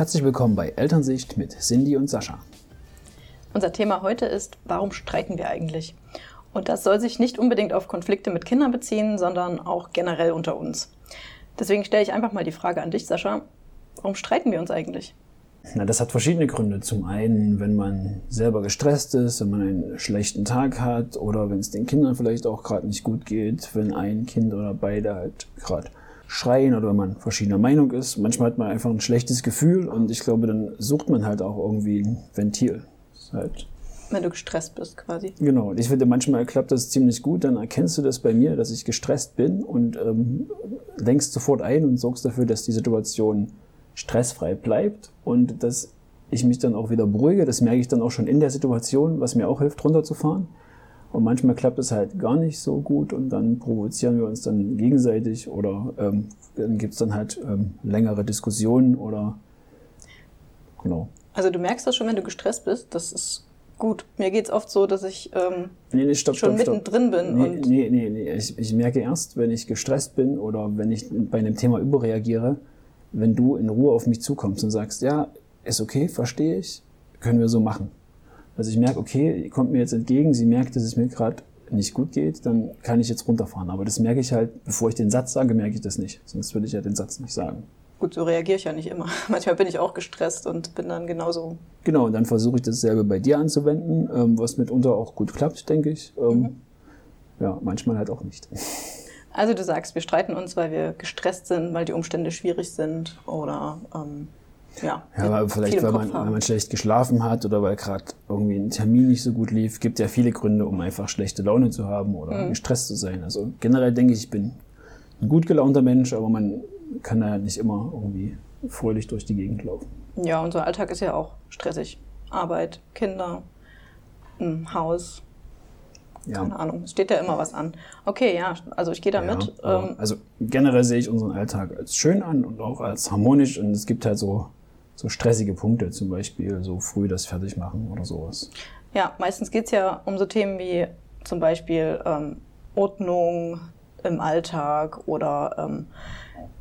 Herzlich willkommen bei Elternsicht mit Cindy und Sascha. Unser Thema heute ist, warum streiten wir eigentlich? Und das soll sich nicht unbedingt auf Konflikte mit Kindern beziehen, sondern auch generell unter uns. Deswegen stelle ich einfach mal die Frage an dich, Sascha. Warum streiten wir uns eigentlich? Na, das hat verschiedene Gründe. Zum einen, wenn man selber gestresst ist, wenn man einen schlechten Tag hat oder wenn es den Kindern vielleicht auch gerade nicht gut geht, wenn ein Kind oder beide halt gerade schreien oder wenn man verschiedener Meinung ist. Manchmal hat man einfach ein schlechtes Gefühl und ich glaube, dann sucht man halt auch irgendwie ein Ventil. Halt wenn du gestresst bist, quasi. Genau. Und ich finde, manchmal klappt das ziemlich gut. Dann erkennst du das bei mir, dass ich gestresst bin und ähm, lenkst sofort ein und sorgst dafür, dass die Situation stressfrei bleibt und dass ich mich dann auch wieder beruhige. Das merke ich dann auch schon in der Situation, was mir auch hilft, runterzufahren. Und manchmal klappt es halt gar nicht so gut und dann provozieren wir uns dann gegenseitig oder ähm, dann gibt es dann halt ähm, längere Diskussionen oder genau. Also du merkst das schon, wenn du gestresst bist, das ist gut. Mir geht es oft so, dass ich ähm, nee, nee, stopp, schon stopp, mittendrin bin. Nee, und nee, nee, nee. Ich, ich merke erst, wenn ich gestresst bin oder wenn ich bei einem Thema überreagiere, wenn du in Ruhe auf mich zukommst und sagst, ja, ist okay, verstehe ich, können wir so machen. Also ich merke, okay, kommt mir jetzt entgegen, sie merkt, dass es mir gerade nicht gut geht, dann kann ich jetzt runterfahren. Aber das merke ich halt, bevor ich den Satz sage, merke ich das nicht. Sonst würde ich ja den Satz nicht sagen. Gut, so reagiere ich ja nicht immer. Manchmal bin ich auch gestresst und bin dann genauso. Genau, und dann versuche ich dasselbe bei dir anzuwenden, ähm, was mitunter auch gut klappt, denke ich. Ähm, mhm. Ja, manchmal halt auch nicht. Also du sagst, wir streiten uns, weil wir gestresst sind, weil die Umstände schwierig sind oder ähm, ja. Ja, aber vielleicht, weil man, weil man schlecht geschlafen hat oder weil gerade irgendwie ein Termin nicht so gut lief. Gibt ja viele Gründe, um einfach schlechte Laune zu haben oder mhm. gestresst zu sein. Also generell denke ich, ich bin ein gut gelaunter Mensch, aber man kann da nicht immer irgendwie fröhlich durch die Gegend laufen. Ja, unser Alltag ist ja auch stressig. Arbeit, Kinder, Haus, ja. Keine Ahnung, es steht ja immer was an. Okay, ja, also ich gehe da ja, mit. Ähm, also generell sehe ich unseren Alltag als schön an und auch als harmonisch und es gibt halt so, so stressige Punkte, zum Beispiel so früh das fertig machen oder sowas. Ja, meistens geht es ja um so Themen wie zum Beispiel ähm, Ordnung im Alltag oder ähm,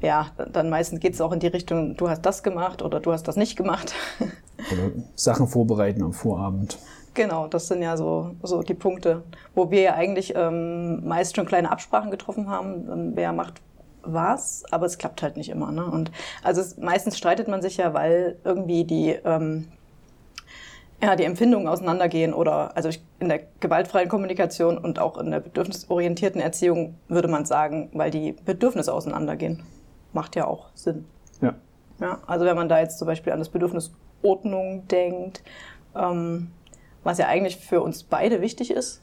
ja, dann meistens geht es auch in die Richtung, du hast das gemacht oder du hast das nicht gemacht. oder Sachen vorbereiten am Vorabend. Genau, das sind ja so, so die Punkte, wo wir ja eigentlich ähm, meist schon kleine Absprachen getroffen haben, ähm, wer macht was, aber es klappt halt nicht immer. Ne? Und also es, meistens streitet man sich ja, weil irgendwie die, ähm, ja, die Empfindungen auseinandergehen oder also ich, in der gewaltfreien Kommunikation und auch in der bedürfnisorientierten Erziehung würde man sagen, weil die Bedürfnisse auseinandergehen. Macht ja auch Sinn. Ja. ja also wenn man da jetzt zum Beispiel an das Bedürfnis Ordnung denkt, ähm, was ja eigentlich für uns beide wichtig ist.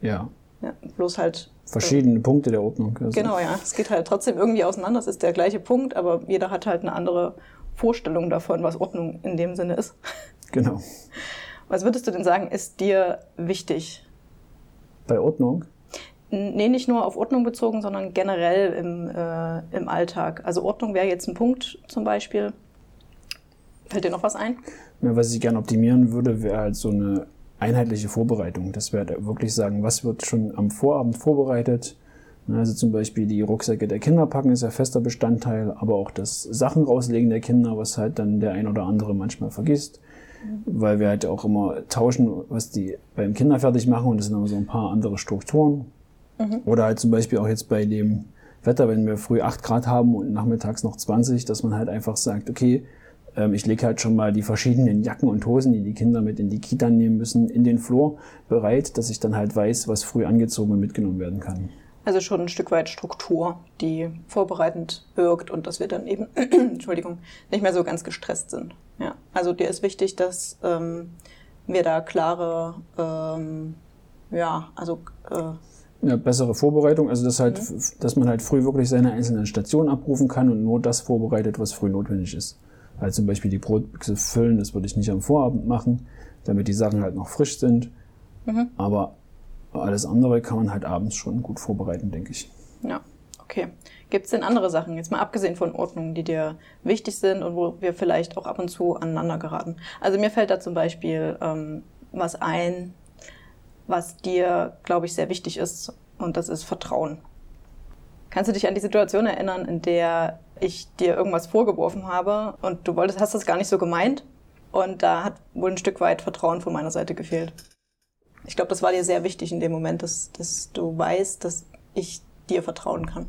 Ja. ja bloß halt. Verschiedene äh, Punkte der Ordnung. Also. Genau, ja. Es geht halt trotzdem irgendwie auseinander. Es ist der gleiche Punkt, aber jeder hat halt eine andere Vorstellung davon, was Ordnung in dem Sinne ist. Genau. Was würdest du denn sagen, ist dir wichtig? Bei Ordnung? Nee, nicht nur auf Ordnung bezogen, sondern generell im, äh, im Alltag. Also Ordnung wäre jetzt ein Punkt zum Beispiel. Fällt dir noch was ein? Ja, was ich gerne optimieren würde, wäre halt so eine einheitliche Vorbereitung. Das wäre wirklich sagen, was wird schon am Vorabend vorbereitet. Also zum Beispiel die Rucksäcke der Kinder packen ist ja fester Bestandteil, aber auch das Sachen rauslegen der Kinder, was halt dann der ein oder andere manchmal vergisst. Weil wir halt auch immer tauschen, was die beim Kinder fertig machen und das sind immer so ein paar andere Strukturen. Mhm. Oder halt zum Beispiel auch jetzt bei dem Wetter, wenn wir früh 8 Grad haben und nachmittags noch 20, dass man halt einfach sagt, okay, ich lege halt schon mal die verschiedenen Jacken und Hosen, die die Kinder mit in die Kita nehmen müssen, in den Flur bereit, dass ich dann halt weiß, was früh angezogen und mitgenommen werden kann. Also schon ein Stück weit Struktur, die vorbereitend wirkt und dass wir dann eben, Entschuldigung, nicht mehr so ganz gestresst sind. Ja, also dir ist wichtig, dass ähm, wir da klare, ähm, ja, also äh, ja, bessere Vorbereitung, also dass halt, mhm. dass man halt früh wirklich seine einzelnen Stationen abrufen kann und nur das vorbereitet, was früh notwendig ist. Halt zum Beispiel die Brotbüchse füllen, das würde ich nicht am Vorabend machen, damit die Sachen halt noch frisch sind. Mhm. Aber alles andere kann man halt abends schon gut vorbereiten, denke ich. Ja, okay. Gibt es denn andere Sachen, jetzt mal abgesehen von Ordnungen, die dir wichtig sind und wo wir vielleicht auch ab und zu aneinander geraten? Also mir fällt da zum Beispiel ähm, was ein, was dir, glaube ich, sehr wichtig ist und das ist Vertrauen. Kannst du dich an die Situation erinnern, in der ich dir irgendwas vorgeworfen habe und du wolltest, hast das gar nicht so gemeint. Und da hat wohl ein Stück weit Vertrauen von meiner Seite gefehlt. Ich glaube, das war dir sehr wichtig in dem Moment, dass, dass du weißt, dass ich dir vertrauen kann.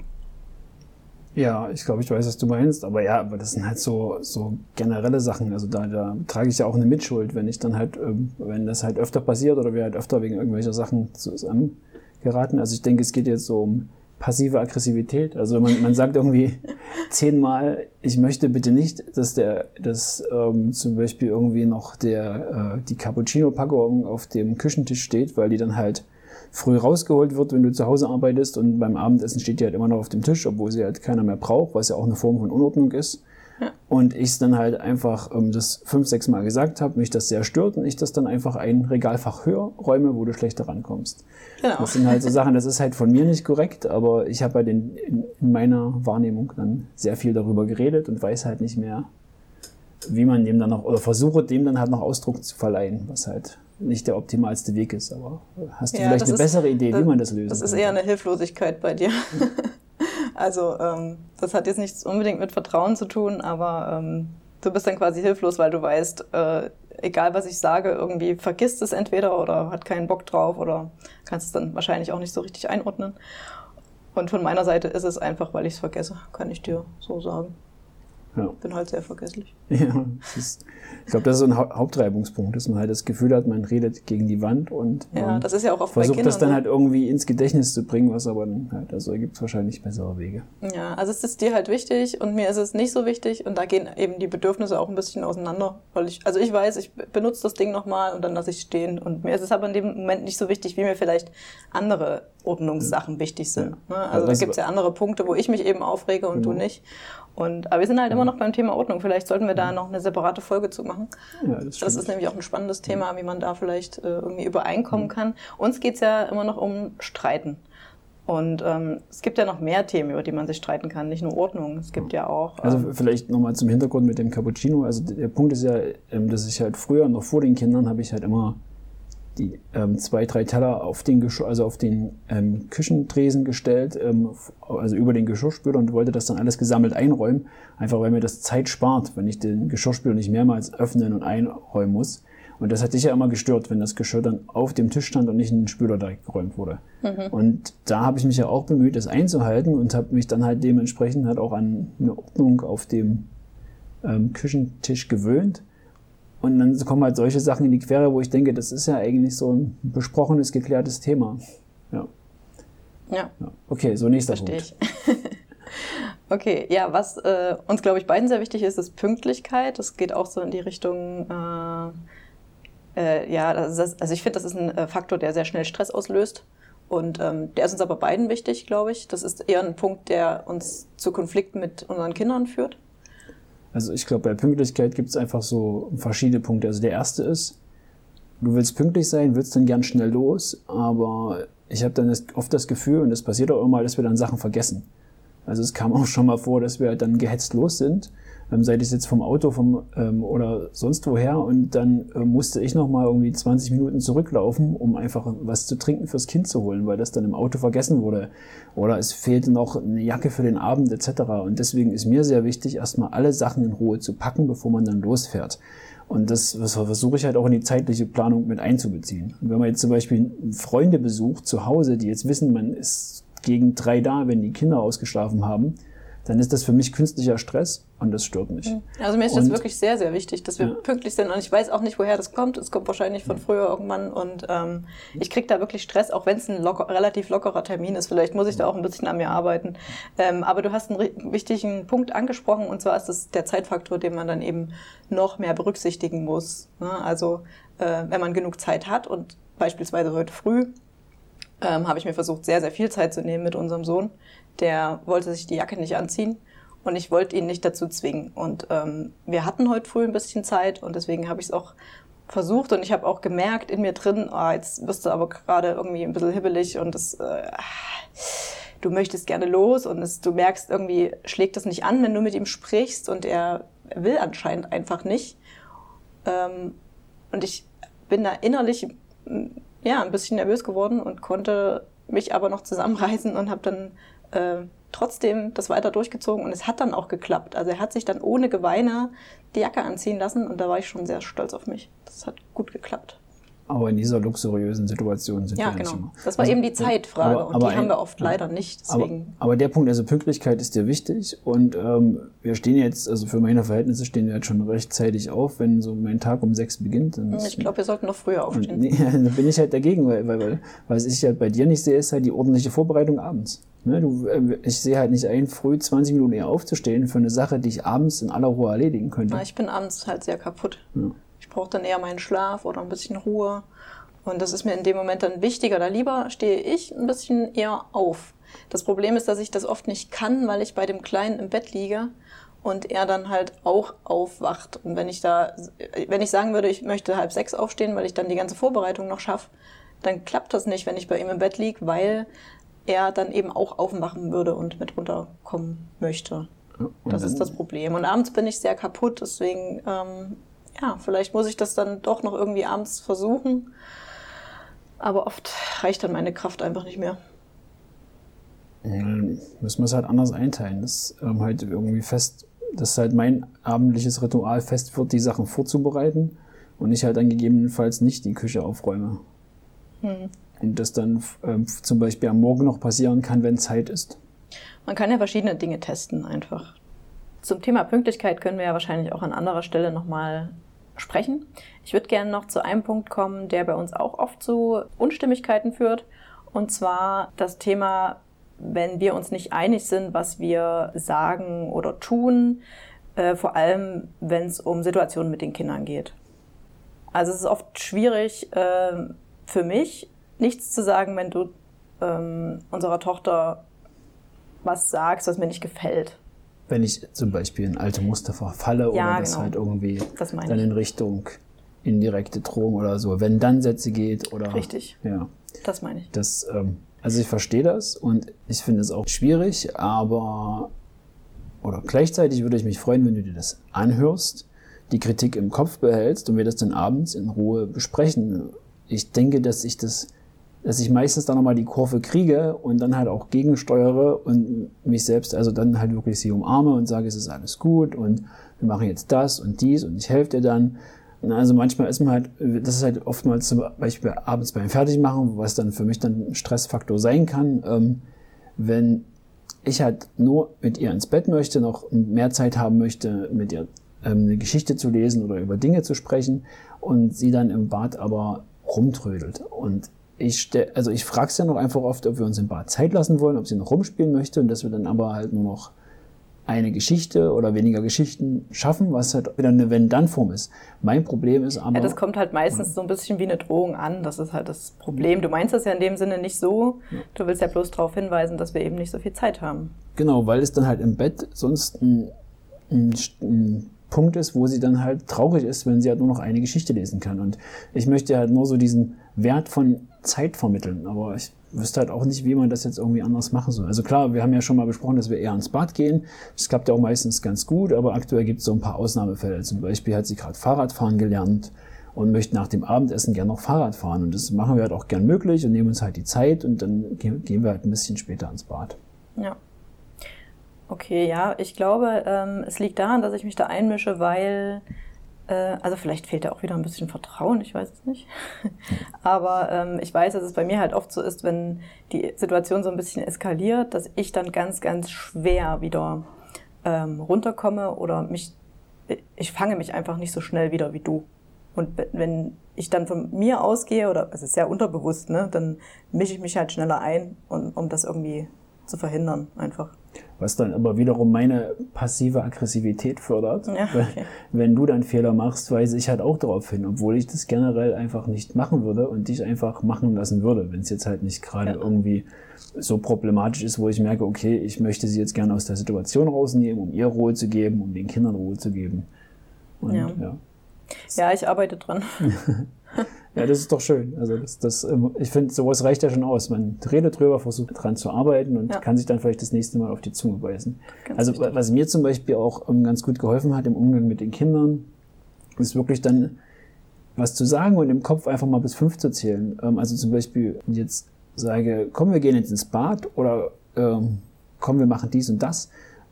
Ja, ich glaube, ich weiß, was du meinst, aber ja, aber das sind halt so, so generelle Sachen. Also da, da trage ich ja auch eine Mitschuld, wenn ich dann halt, ähm, wenn das halt öfter passiert oder wir halt öfter wegen irgendwelcher Sachen zusammen geraten. Also ich denke, es geht jetzt so um passive Aggressivität. Also man, man sagt irgendwie zehnmal, ich möchte bitte nicht, dass der, dass ähm, zum Beispiel irgendwie noch der, äh, die Cappuccino-Packung auf dem Küchentisch steht, weil die dann halt früh rausgeholt wird, wenn du zu Hause arbeitest und beim Abendessen steht die halt immer noch auf dem Tisch, obwohl sie halt keiner mehr braucht, was ja auch eine Form von Unordnung ist. Und ich es dann halt einfach ähm, das fünf, sechs Mal gesagt habe, mich das sehr stört und ich das dann einfach ein Regalfach höher räume, wo du schlechter rankommst. Genau. Das sind halt so Sachen, das ist halt von mir nicht korrekt, aber ich habe halt in, in, in meiner Wahrnehmung dann sehr viel darüber geredet und weiß halt nicht mehr, wie man dem dann noch, oder versuche dem dann halt noch Ausdruck zu verleihen, was halt nicht der optimalste Weg ist. Aber hast du ja, vielleicht eine ist, bessere Idee, das, wie man das löst? Das ist eher eine Hilflosigkeit bei dir. Also ähm, das hat jetzt nichts unbedingt mit Vertrauen zu tun, aber ähm, du bist dann quasi hilflos, weil du weißt, äh, egal was ich sage, irgendwie vergisst es entweder oder hat keinen Bock drauf oder kannst es dann wahrscheinlich auch nicht so richtig einordnen. Und von meiner Seite ist es einfach, weil ich es vergesse, kann ich dir so sagen. Ja. Bin halt sehr vergesslich. Ja, ist, ich glaube, das ist so ein Hauptreibungspunkt, dass man halt das Gefühl hat, man redet gegen die Wand und ja, das ist ja auch oft versucht das dann so. halt irgendwie ins Gedächtnis zu bringen, was aber dann halt, also gibt es wahrscheinlich bessere Wege. Ja, also es ist dir halt wichtig und mir ist es nicht so wichtig und da gehen eben die Bedürfnisse auch ein bisschen auseinander, weil ich, also ich weiß, ich benutze das Ding nochmal und dann lasse ich stehen und mir ist es aber in dem Moment nicht so wichtig, wie mir vielleicht andere Ordnungssachen ja. wichtig sind. Ja. Ne? Also, also da gibt es ja andere Punkte, wo ich mich eben aufrege und genau. du nicht. Und, aber wir sind halt immer noch beim Thema Ordnung. Vielleicht sollten wir da noch eine separate Folge zu machen. Ja, das, das ist nämlich auch ein spannendes Thema, wie man da vielleicht äh, irgendwie übereinkommen mhm. kann. Uns geht's ja immer noch um Streiten. Und ähm, es gibt ja noch mehr Themen, über die man sich streiten kann, nicht nur Ordnung. Es gibt ja auch. Also ähm, also vielleicht nochmal zum Hintergrund mit dem Cappuccino. Also der Punkt ist ja, ähm, dass ich halt früher, noch vor den Kindern, habe ich halt immer die ähm, zwei, drei Teller auf den, Geschirr, also auf den ähm, Küchentresen gestellt, ähm, also über den Geschirrspüler und wollte das dann alles gesammelt einräumen, einfach weil mir das Zeit spart, wenn ich den Geschirrspüler nicht mehrmals öffnen und einräumen muss. Und das hat dich ja immer gestört, wenn das Geschirr dann auf dem Tisch stand und nicht in den Spüler direkt geräumt wurde. Mhm. Und da habe ich mich ja auch bemüht, das einzuhalten und habe mich dann halt dementsprechend halt auch an eine Ordnung auf dem ähm, Küchentisch gewöhnt und dann kommen halt solche Sachen in die Quere, wo ich denke, das ist ja eigentlich so ein besprochenes, geklärtes Thema. Ja. Ja. ja. Okay, so nächster Verstehe Punkt. ich. okay, ja, was äh, uns, glaube ich, beiden sehr wichtig ist, ist Pünktlichkeit. Das geht auch so in die Richtung, äh, äh, ja, ist, also ich finde, das ist ein äh, Faktor, der sehr schnell Stress auslöst. Und ähm, der ist uns aber beiden wichtig, glaube ich. Das ist eher ein Punkt, der uns zu Konflikten mit unseren Kindern führt. Also ich glaube, bei Pünktlichkeit gibt es einfach so verschiedene Punkte. Also der erste ist, du willst pünktlich sein, willst dann gern schnell los, aber ich habe dann oft das Gefühl, und das passiert auch immer, dass wir dann Sachen vergessen. Also es kam auch schon mal vor, dass wir dann gehetzt los sind ähm, sei das jetzt vom Auto vom, ähm, oder sonst woher. Und dann äh, musste ich noch mal irgendwie 20 Minuten zurücklaufen, um einfach was zu trinken fürs Kind zu holen, weil das dann im Auto vergessen wurde. Oder es fehlte noch eine Jacke für den Abend etc. Und deswegen ist mir sehr wichtig, erstmal alle Sachen in Ruhe zu packen, bevor man dann losfährt. Und das versuche ich halt auch in die zeitliche Planung mit einzubeziehen. Und wenn man jetzt zum Beispiel Freunde besucht zu Hause, die jetzt wissen, man ist gegen drei da, wenn die Kinder ausgeschlafen haben, dann ist das für mich künstlicher Stress und das stört mich. Mhm. Also mir ist und, das wirklich sehr, sehr wichtig, dass wir ja. pünktlich sind. Und ich weiß auch nicht, woher das kommt. Es kommt wahrscheinlich von früher irgendwann. Und ähm, ich kriege da wirklich Stress, auch wenn es ein locker, relativ lockerer Termin ist. Vielleicht muss ich da auch ein bisschen an mir arbeiten. Ähm, aber du hast einen wichtigen Punkt angesprochen, und zwar ist das der Zeitfaktor, den man dann eben noch mehr berücksichtigen muss. Ne? Also äh, wenn man genug Zeit hat und beispielsweise heute früh ähm, habe ich mir versucht, sehr, sehr viel Zeit zu nehmen mit unserem Sohn der wollte sich die Jacke nicht anziehen und ich wollte ihn nicht dazu zwingen. Und ähm, wir hatten heute früh ein bisschen Zeit und deswegen habe ich es auch versucht und ich habe auch gemerkt in mir drin, oh, jetzt wirst du aber gerade irgendwie ein bisschen hibbelig und das, äh, du möchtest gerne los und es, du merkst irgendwie schlägt das nicht an, wenn du mit ihm sprichst und er will anscheinend einfach nicht. Ähm, und ich bin da innerlich ja ein bisschen nervös geworden und konnte mich aber noch zusammenreißen und habe dann äh, trotzdem das weiter durchgezogen und es hat dann auch geklappt. Also er hat sich dann ohne Geweine die Jacke anziehen lassen und da war ich schon sehr stolz auf mich. Das hat gut geklappt. Aber in dieser luxuriösen Situation sind Ja, wir nicht genau. immer. Das war Also, eben die Zeitfrage aber- und aber die haben ein- wir oft leider nicht. Aber, Deswegen. aber der Punkt, also Pünktlichkeit ist dir wichtig und ähm, wir stehen jetzt, also für meine Verhältnisse stehen wir jetzt schon rechtzeitig auf, wenn so mein Tag um sechs beginnt. Dann ich glaube, wir sollten noch früher aufstehen. nee, da bin ich halt dagegen, weil, weil, weil was ich halt bei dir nicht sehe, ist halt die ordentliche Vorbereitung abends. Ne, du, äh, ich sehe halt nicht ein, früh 20 Minuten eher aufzustehen für eine Sache, die ich abends in aller Ruhe erledigen könnte. Na, ich bin abends halt sehr kaputt. Ja. Ich brauche dann eher meinen Schlaf oder ein bisschen Ruhe. Und das ist mir in dem Moment dann wichtiger. Da lieber stehe ich ein bisschen eher auf. Das Problem ist, dass ich das oft nicht kann, weil ich bei dem Kleinen im Bett liege und er dann halt auch aufwacht. Und wenn ich da, wenn ich sagen würde, ich möchte halb sechs aufstehen, weil ich dann die ganze Vorbereitung noch schaffe, dann klappt das nicht, wenn ich bei ihm im Bett liege, weil er dann eben auch aufwachen würde und mit runterkommen möchte. Und Das ist das Problem. Und abends bin ich sehr kaputt, deswegen, ähm, ja, vielleicht muss ich das dann doch noch irgendwie abends versuchen. Aber oft reicht dann meine Kraft einfach nicht mehr. Müssen wir es halt anders einteilen. Das ähm, halt irgendwie fest, das ist halt mein abendliches Ritual fest wird, die Sachen vorzubereiten und ich halt dann gegebenenfalls nicht die Küche aufräume. Und das dann ähm, zum Beispiel am Morgen noch passieren kann, wenn Zeit ist. Man kann ja verschiedene Dinge testen einfach. Zum Thema Pünktlichkeit können wir ja wahrscheinlich auch an anderer Stelle nochmal sprechen. Ich würde gerne noch zu einem Punkt kommen, der bei uns auch oft zu Unstimmigkeiten führt. Und zwar das Thema, wenn wir uns nicht einig sind, was wir sagen oder tun, äh, vor allem wenn es um Situationen mit den Kindern geht. Also es ist oft schwierig äh, für mich, nichts zu sagen, wenn du ähm, unserer Tochter was sagst, was mir nicht gefällt. Wenn ich zum Beispiel in alte Muster verfalle Ja, oder das genau. halt irgendwie Das dann in Richtung indirekte Drohung oder so, wenn dann Sätze geht oder. Richtig. Ja. Das meine ich. Das, ähm, also ich verstehe das und ich finde es auch schwierig, aber oder gleichzeitig würde ich mich freuen, wenn du dir das anhörst, die Kritik im Kopf behältst und wir das dann abends in Ruhe besprechen. Ich denke, dass ich das, dass ich meistens dann nochmal die Kurve kriege und dann halt auch gegensteuere und mich selbst, also dann halt wirklich sie umarme und sage, es ist alles gut und wir machen jetzt das und dies und ich helfe dir dann. Also manchmal ist man halt, das ist halt oftmals zum Beispiel abends beim Fertigmachen, was dann für mich dann ein Stressfaktor sein kann, ähm, wenn ich halt nur mit ihr ins Bett möchte, noch mehr Zeit haben möchte, mit ihr ähm, eine Geschichte zu lesen oder über Dinge zu sprechen und sie dann im Bad aber rumtrödelt. Und ich stell, also ich frage sie ja noch einfach oft, ob wir uns im Bad Zeit lassen wollen, ob sie noch rumspielen möchte und dass wir dann aber halt nur noch eine Geschichte oder weniger Geschichten schaffen, was halt wieder eine Wenn-Dann-Form ist. Mein Problem ist aber... Ja, das kommt halt meistens so ein bisschen wie eine Drohung an. Das ist halt das Problem. Du meinst das ja in dem Sinne nicht so. Du willst ja bloß darauf hinweisen, dass wir eben nicht so viel Zeit haben. Genau, weil es dann halt im Bett sonst ein, ein, ein Punkt ist, wo sie dann halt traurig ist, wenn sie halt nur noch eine Geschichte lesen kann. Und ich möchte halt nur so diesen Wert von Zeit vermitteln, aber ich wüsste halt auch nicht, wie man das jetzt irgendwie anders machen soll. Also klar, wir haben ja schon mal besprochen, dass wir eher ins Bad gehen. Das klappt ja auch meistens ganz gut, aber aktuell gibt es so ein paar Ausnahmefälle. Zum Beispiel hat sie gerade Fahrradfahren gelernt und möchte nach dem Abendessen gern noch Fahrrad fahren. Und das machen wir halt auch gern möglich und nehmen uns halt die Zeit und dann ge- gehen wir halt ein bisschen später ins Bad. Ja. Okay, ja, ich glaube, ähm, es liegt daran, dass ich mich da einmische, weil, also vielleicht fehlt da auch wieder ein bisschen Vertrauen, ich weiß es nicht. Aber ähm, ich weiß, dass es bei mir halt oft so ist, wenn die Situation so ein bisschen eskaliert, dass ich dann ganz, ganz schwer wieder ähm, runterkomme oder mich, ich fange mich einfach nicht so schnell wieder wie du. Und wenn ich dann von mir ausgehe, oder es ist sehr unterbewusst, ne, dann mische ich mich halt schneller ein, um, um das irgendwie zu verhindern, einfach. Was dann aber wiederum meine passive Aggressivität fördert. Ja, okay. Wenn du dann Fehler machst, weise ich halt auch darauf hin, obwohl ich das generell einfach nicht machen würde und dich einfach machen lassen würde, wenn es jetzt halt nicht gerade Ja. irgendwie so problematisch ist, wo ich merke, okay, ich möchte sie jetzt gerne aus der Situation rausnehmen, um ihr Ruhe zu geben, um den Kindern Ruhe zu geben. Und, Ja. ja. Ja, ich arbeite dran. Ja, das ist doch schön. Also das, das, ähm, ich finde, sowas reicht ja schon aus. Man redet drüber, versucht dran zu arbeiten und Ja. kann sich dann vielleicht das nächste Mal auf die Zunge beißen. Ganz also wichtig. was mir zum Beispiel auch ähm, ganz gut geholfen hat im Umgang mit den Kindern, ist wirklich dann was zu sagen und im Kopf einfach mal bis fünf zu zählen. Ähm, also zum Beispiel jetzt sage, komm, wir gehen jetzt ins Bad oder ähm, komm, wir machen dies und das,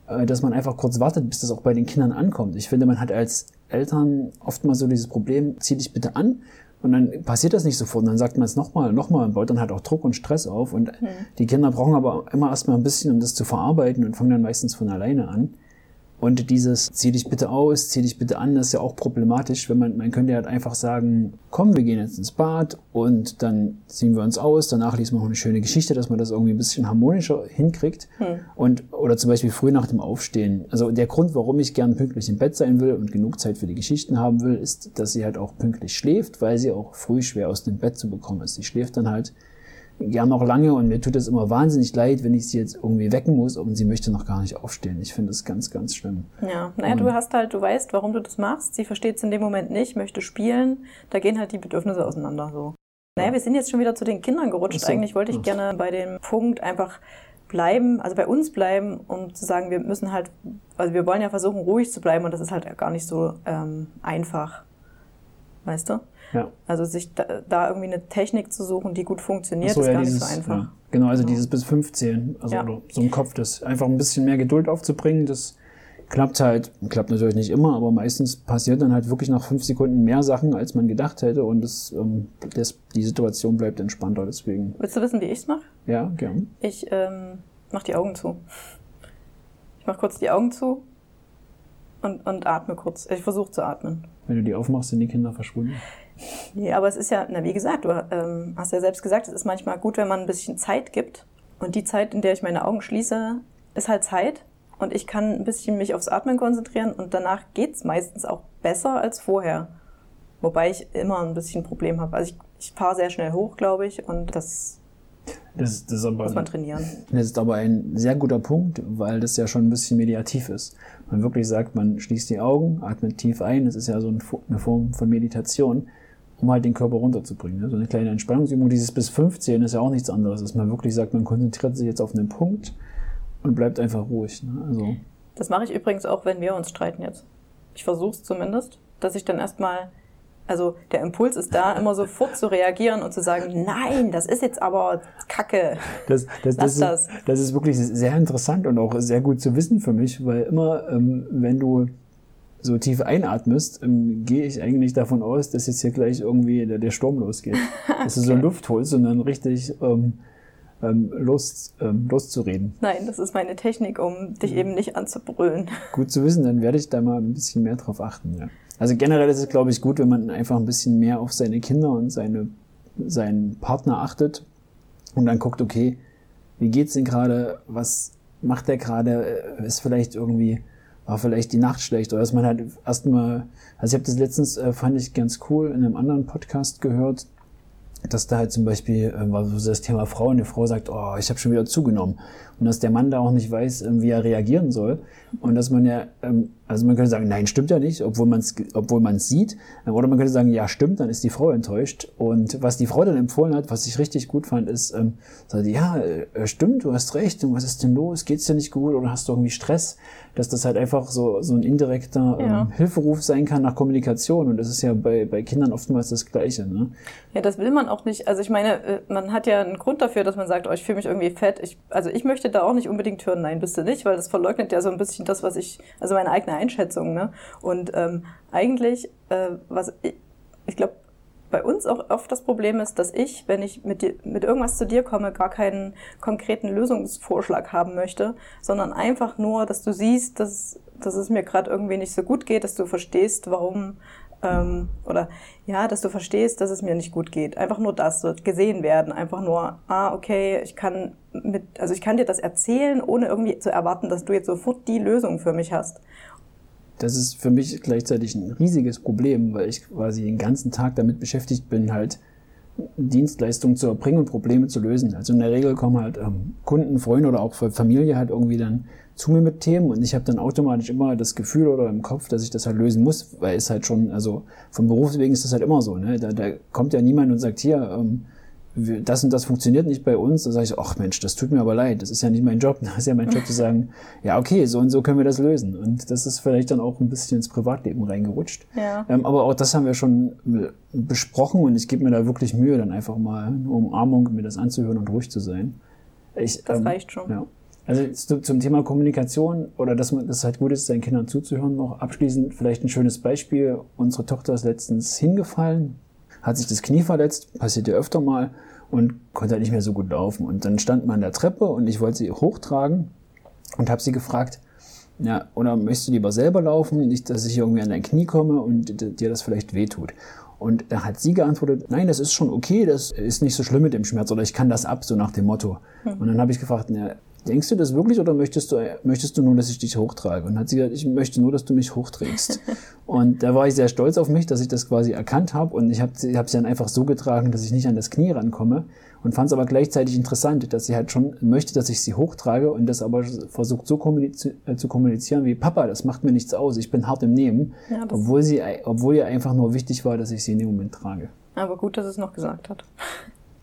äh, dass man einfach kurz wartet, bis das auch bei den Kindern ankommt. Ich finde, man hat als Eltern oft mal so dieses Problem, zieh dich bitte an und dann passiert das nicht sofort. Und dann sagt man es nochmal, nochmal und baut dann halt auch Druck und Stress auf. Und mhm. die Kinder brauchen aber immer erstmal ein bisschen, um das zu verarbeiten und fangen dann meistens von alleine an. Und dieses zieh dich bitte aus, zieh dich bitte an, das ist ja auch problematisch, wenn man, man könnte ja halt einfach sagen, komm, wir gehen jetzt ins Bad und dann ziehen wir uns aus, danach liest man noch eine schöne Geschichte, dass man das irgendwie ein bisschen harmonischer hinkriegt. Hm. Und, oder zum Beispiel früh nach dem Aufstehen. Also der Grund, warum ich gern pünktlich im Bett sein will und genug Zeit für die Geschichten haben will, ist, dass sie halt auch pünktlich schläft, weil sie auch früh schwer aus dem Bett zu bekommen ist. Sie schläft dann halt gern noch lange und mir tut es immer wahnsinnig leid, wenn ich sie jetzt irgendwie wecken muss und sie möchte noch gar nicht aufstehen. Ich finde das ganz, ganz schlimm. Ja, naja, und du hast halt, du weißt, warum du das machst. Sie versteht es in dem Moment nicht, möchte spielen. Da gehen halt die Bedürfnisse auseinander so. Naja, wir sind jetzt schon wieder zu den Kindern gerutscht. So. Eigentlich wollte ich gerne bei dem Punkt einfach bleiben, also bei uns bleiben, um zu sagen, wir müssen halt, also wir wollen ja versuchen, ruhig zu bleiben und das ist halt gar nicht so ähm, einfach. Weißt du? Ja. Also sich da, da, irgendwie eine Technik zu suchen, die gut funktioniert, so, ist ja, gar dieses, nicht so einfach. Ja. Genau, also dieses bis 15, also so im Kopf, das einfach ein bisschen mehr Geduld aufzubringen, das klappt halt, klappt natürlich nicht immer, aber meistens passiert dann halt wirklich nach fünf Sekunden mehr Sachen, als man gedacht hätte und das, ähm, das, die Situation bleibt entspannter, deswegen. Willst du wissen, wie ich es mache? Ja, gern. Ich ähm, mache die Augen zu. Ich mache kurz die Augen zu und, und atme kurz. Ich versuche zu atmen. Wenn du die aufmachst, sind die Kinder verschwunden? Nee, aber es ist ja, na, wie gesagt, du ähm, hast ja selbst gesagt, es ist manchmal gut, wenn man ein bisschen Zeit gibt. Und die Zeit, in der ich meine Augen schließe, ist halt Zeit. Und ich kann ein bisschen mich aufs Atmen konzentrieren und danach geht's meistens auch besser als vorher. Wobei ich immer ein bisschen Problem habe. Also ich, ich fahre sehr schnell hoch, glaube ich, und das, das, das aber, muss man trainieren. Das ist aber ein sehr guter Punkt, weil das ja schon ein bisschen mediativ ist. Man wirklich sagt, man schließt die Augen, atmet tief ein, das ist ja so eine Form von Meditation um halt den Körper runterzubringen. Ne? So eine kleine Entspannungsübung. Dieses bis 15 ist ja auch nichts anderes, dass man wirklich sagt, man konzentriert sich jetzt auf einen Punkt und bleibt einfach ruhig. Ne? Also das mache ich übrigens auch, wenn wir uns streiten jetzt. Ich versuche es zumindest, dass ich dann erstmal, also der Impuls ist da, immer sofort zu reagieren und zu sagen, nein, das ist jetzt aber Kacke. Das, das, das, das. Ist, das ist wirklich sehr interessant und auch sehr gut zu wissen für mich, weil immer, ähm, wenn du so tief einatmest, ähm, gehe ich eigentlich davon aus, dass jetzt hier gleich irgendwie der, der Sturm losgeht. okay. Dass du so Luft holst und dann richtig ähm, ähm, los, ähm, loszureden. Nein, das ist meine Technik, um dich eben nicht anzubrüllen. Gut zu wissen, dann werde ich da mal ein bisschen mehr drauf achten. Ja. Also generell ist es, glaube ich, gut, wenn man einfach ein bisschen mehr auf seine Kinder und seine, seinen Partner achtet und dann guckt, okay, wie geht's denn gerade, was macht der gerade, ist vielleicht irgendwie war vielleicht die Nacht schlecht oder dass man halt erstmal, also ich habe das letztens, äh, fand ich ganz cool, in einem anderen Podcast gehört, dass da halt zum Beispiel äh, war so das Thema Frau und eine Frau sagt, oh, ich habe schon wieder zugenommen und dass der Mann da auch nicht weiß, äh, wie er reagieren soll und dass man ja, ähm, also man könnte sagen, nein, stimmt ja nicht, obwohl man es obwohl man es sieht, oder man könnte sagen, ja, stimmt, dann ist die Frau enttäuscht und was die Frau dann empfohlen hat, was ich richtig gut fand, ist, ähm, sagte, ja, äh, stimmt, du hast recht, und was ist denn los, geht's dir nicht gut oder hast du irgendwie Stress? dass das halt einfach so, so ein indirekter ja. ähm, Hilferuf sein kann nach Kommunikation. Und das ist ja bei, bei Kindern oftmals das Gleiche. Ne? Ja, das will man auch nicht. Also ich meine, äh, man hat ja einen Grund dafür, dass man sagt, oh, ich fühle mich irgendwie fett. Ich, also ich möchte da auch nicht unbedingt hören, nein, bist du nicht, weil das verleugnet ja so ein bisschen das, was ich, also meine eigene Einschätzung. Ne? Und ähm, eigentlich, äh, was ich, ich glaube, bei uns auch oft das Problem ist, dass ich, wenn ich mit, dir, mit irgendwas zu dir komme, gar keinen konkreten Lösungsvorschlag haben möchte, sondern einfach nur, dass du siehst, dass, dass es mir gerade irgendwie nicht so gut geht, dass du verstehst, warum ähm, oder ja, dass du verstehst, dass es mir nicht gut geht. Einfach nur das, so gesehen werden, einfach nur, ah, okay, ich kann mit, also ich kann dir das erzählen, ohne irgendwie zu erwarten, dass du jetzt sofort die Lösung für mich hast das ist für mich gleichzeitig ein riesiges Problem, weil ich quasi den ganzen Tag damit beschäftigt bin, halt Dienstleistungen zu erbringen und Probleme zu lösen. Also in der Regel kommen halt ähm, Kunden, Freunde oder auch Familie halt irgendwie dann zu mir mit Themen und ich habe dann automatisch immer das Gefühl oder im Kopf, dass ich das halt lösen muss, weil es halt schon, also vom Berufswegen ist das halt immer so. Ne? Da, da kommt ja niemand und sagt, hier, ähm, das und das funktioniert nicht bei uns, da sage ich, ach Mensch, das tut mir aber leid, das ist ja nicht mein Job. Das ist ja mein Job zu sagen, ja, okay, so und so können wir das lösen. Und das ist vielleicht dann auch ein bisschen ins Privatleben reingerutscht. Ja. Ähm, aber auch das haben wir schon äh, besprochen und ich gebe mir da wirklich Mühe, dann einfach mal eine Umarmung, mir das anzuhören und ruhig zu sein. Ich, das ähm, reicht schon. Ja. Also zum Thema Kommunikation oder dass man das halt gut ist, seinen Kindern zuzuhören, noch abschließend vielleicht ein schönes Beispiel. Unsere Tochter ist letztens hingefallen, hat sich das Knie verletzt, passiert ja öfter mal und konnte halt nicht mehr so gut laufen. Und dann stand man an der Treppe und ich wollte sie hochtragen und habe sie gefragt, ja, oder möchtest du lieber selber laufen, nicht, dass ich irgendwie an dein Knie komme und dir das vielleicht wehtut. Und da hat sie geantwortet, nein, das ist schon okay, das ist nicht so schlimm mit dem Schmerz oder ich kann das ab, so nach dem Motto. Mhm. Und dann habe ich gefragt, na, denkst du das wirklich oder möchtest du, möchtest du nur, dass ich dich hochtrage? Und dann hat sie gesagt, ich möchte nur, dass du mich hochträgst. und da war ich sehr stolz auf mich, dass ich das quasi erkannt habe und ich habe hab sie dann einfach so getragen, dass ich nicht an das Knie rankomme und fand es aber gleichzeitig interessant, dass sie halt schon möchte, dass ich sie hochtrage und das aber versucht so kommuniz äh, zu kommunizieren wie Papa, das macht mir nichts aus, ich bin hart im Nehmen, ja, obwohl sie, obwohl ihr einfach nur wichtig war, dass ich sie in dem Moment trage. Aber gut, dass es noch gesagt hat.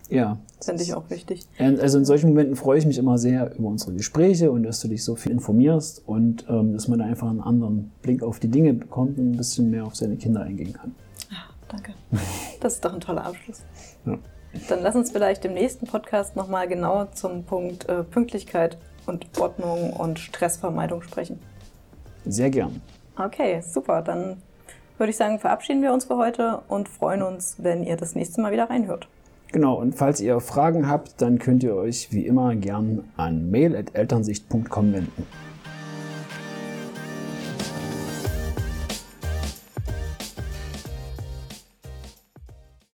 Ja. Finde ich auch wichtig. Also in solchen Momenten freue ich mich immer sehr über unsere Gespräche und dass du dich so viel informierst und ähm, dass man da einfach einen anderen Blick auf die Dinge bekommt und ein bisschen mehr auf seine Kinder eingehen kann. Ja, danke. Das ist doch ein toller Abschluss. Ja. Dann lass uns vielleicht im nächsten Podcast nochmal genauer zum Punkt äh, Pünktlichkeit und Ordnung und Stressvermeidung sprechen. Sehr gern. Okay, super. Dann würde ich sagen, verabschieden wir uns für heute und freuen uns, wenn ihr das nächste Mal wieder reinhört. Genau, und falls ihr Fragen habt, dann könnt ihr euch wie immer gern an mail.elternsicht.com wenden.